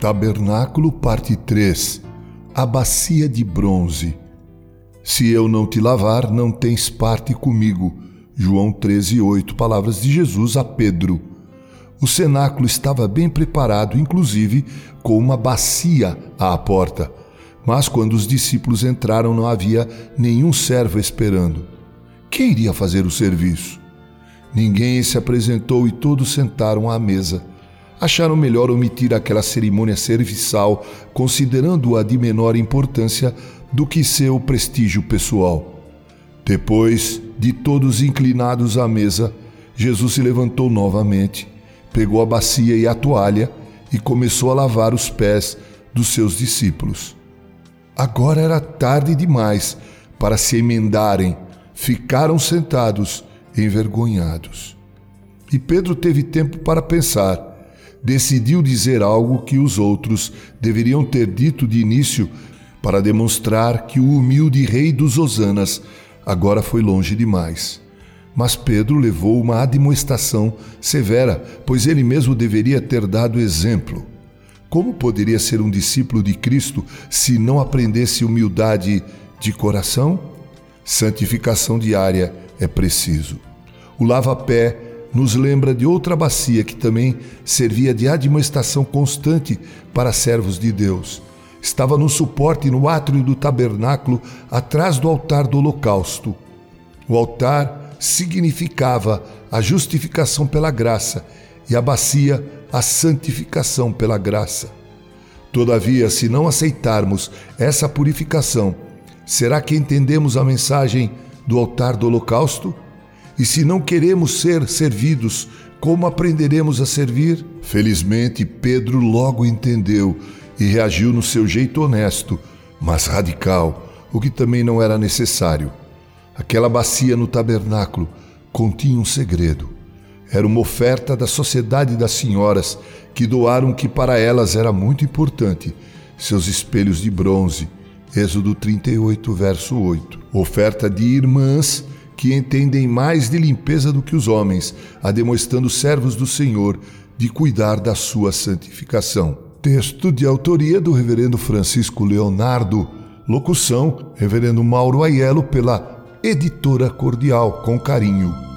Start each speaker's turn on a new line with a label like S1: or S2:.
S1: Tabernáculo, parte 3 A bacia de bronze. Se eu não te lavar, não tens parte comigo. João 13, 8. Palavras de Jesus a Pedro. O cenáculo estava bem preparado, inclusive com uma bacia à porta. Mas quando os discípulos entraram, não havia nenhum servo esperando. Quem iria fazer o serviço? Ninguém se apresentou e todos sentaram à mesa acharam melhor omitir aquela cerimônia serviçal, considerando-a de menor importância do que seu prestígio pessoal. Depois de todos inclinados à mesa, Jesus se levantou novamente, pegou a bacia e a toalha e começou a lavar os pés dos seus discípulos. Agora era tarde demais para se emendarem, ficaram sentados, envergonhados. E Pedro teve tempo para pensar decidiu dizer algo que os outros deveriam ter dito de início para demonstrar que o humilde rei dos Osanas agora foi longe demais. Mas Pedro levou uma admoestação severa, pois ele mesmo deveria ter dado exemplo. Como poderia ser um discípulo de Cristo se não aprendesse humildade de coração? Santificação diária é preciso. O lava-pé nos lembra de outra bacia que também servia de admoestação constante para servos de Deus. Estava no suporte no átrio do tabernáculo, atrás do altar do holocausto. O altar significava a justificação pela graça e a bacia a santificação pela graça. Todavia, se não aceitarmos essa purificação, será que entendemos a mensagem do altar do holocausto? E se não queremos ser servidos, como aprenderemos a servir? Felizmente, Pedro logo entendeu e reagiu no seu jeito honesto, mas radical, o que também não era necessário. Aquela bacia no tabernáculo continha um segredo. Era uma oferta da Sociedade das Senhoras que doaram que para elas era muito importante: seus espelhos de bronze. Êxodo 38, verso 8. Oferta de irmãs que entendem mais de limpeza do que os homens, ademoestando servos do Senhor de cuidar da sua santificação. Texto de autoria do Reverendo Francisco Leonardo, locução Reverendo Mauro Aiello pela Editora Cordial, com carinho.